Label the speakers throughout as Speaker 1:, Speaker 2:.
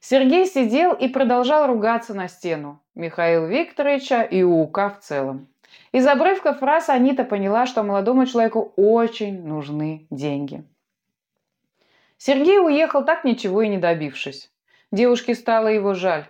Speaker 1: Сергей сидел и продолжал ругаться на стену. Михаил Викторовича и УК в целом. Из обрывка фраз Анита поняла, что молодому человеку очень нужны деньги. Сергей уехал так ничего и не добившись. Девушке стало его жаль.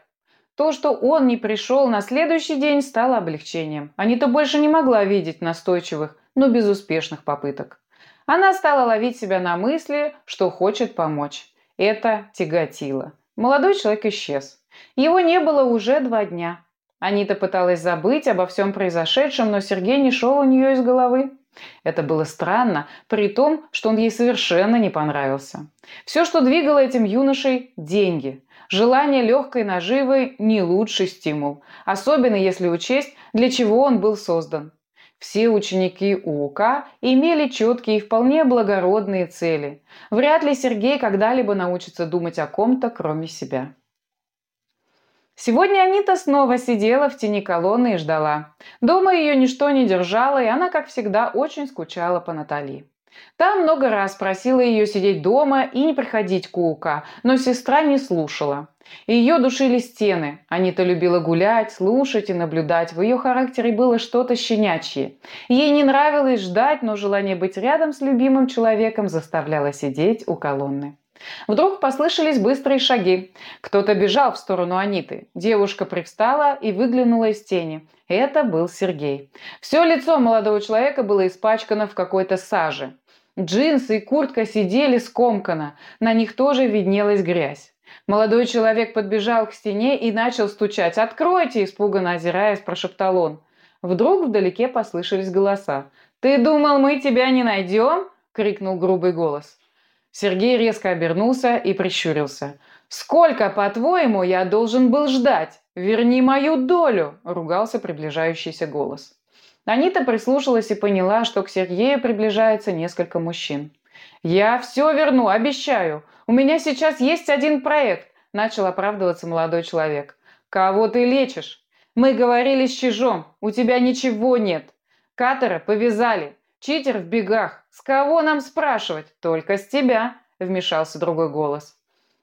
Speaker 1: То, что он не пришел на следующий день, стало облегчением. Анита больше не могла видеть настойчивых, но безуспешных попыток. Она стала ловить себя на мысли, что хочет помочь. Это тяготило. Молодой человек исчез. Его не было уже два дня. Анита пыталась забыть обо всем произошедшем, но Сергей не шел у нее из головы. Это было странно, при том, что он ей совершенно не понравился. Все, что двигало этим юношей – деньги. Желание легкой наживы – не лучший стимул, особенно если учесть, для чего он был создан. Все ученики УК имели четкие и вполне благородные цели. Вряд ли Сергей когда-либо научится думать о ком-то, кроме себя. Сегодня Анита снова сидела в тени колонны и ждала. Дома ее ничто не держало, и она, как всегда, очень скучала по Натали. Та много раз просила ее сидеть дома и не приходить к УК, но сестра не слушала. Ее душили стены. Анита любила гулять, слушать и наблюдать. В ее характере было что-то щенячье. Ей не нравилось ждать, но желание быть рядом с любимым человеком заставляло сидеть у колонны. Вдруг послышались быстрые шаги. Кто-то бежал в сторону Аниты. Девушка привстала и выглянула из тени. Это был Сергей. Все лицо молодого человека было испачкано в какой-то саже. Джинсы и куртка сидели скомканно, на них тоже виднелась грязь. Молодой человек подбежал к стене и начал стучать. «Откройте!» – испуганно озираясь, прошептал он. Вдруг вдалеке послышались голоса. «Ты думал, мы тебя не найдем?» – крикнул грубый голос. Сергей резко обернулся и прищурился. «Сколько, по-твоему, я должен был ждать? Верни мою долю!» – ругался приближающийся голос. Анита прислушалась и поняла, что к Сергею приближается несколько мужчин. «Я все верну, обещаю. У меня сейчас есть один проект», – начал оправдываться молодой человек. «Кого ты лечишь? Мы говорили с Чижом, у тебя ничего нет. Катера повязали, читер в бегах, «С кого нам спрашивать? Только с тебя», – вмешался другой голос.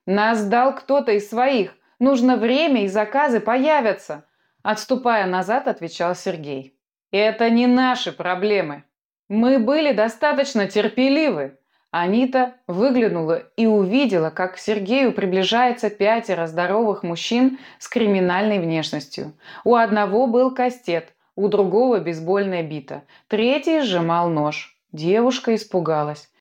Speaker 1: «Нас дал кто-то из своих. Нужно время, и заказы появятся», – отступая назад, отвечал Сергей. «Это не наши проблемы. Мы были достаточно терпеливы». Анита выглянула и увидела, как к Сергею приближается пятеро здоровых мужчин с криминальной внешностью. У одного был кастет, у другого бейсбольная бита, третий сжимал нож. Девушка испугалась.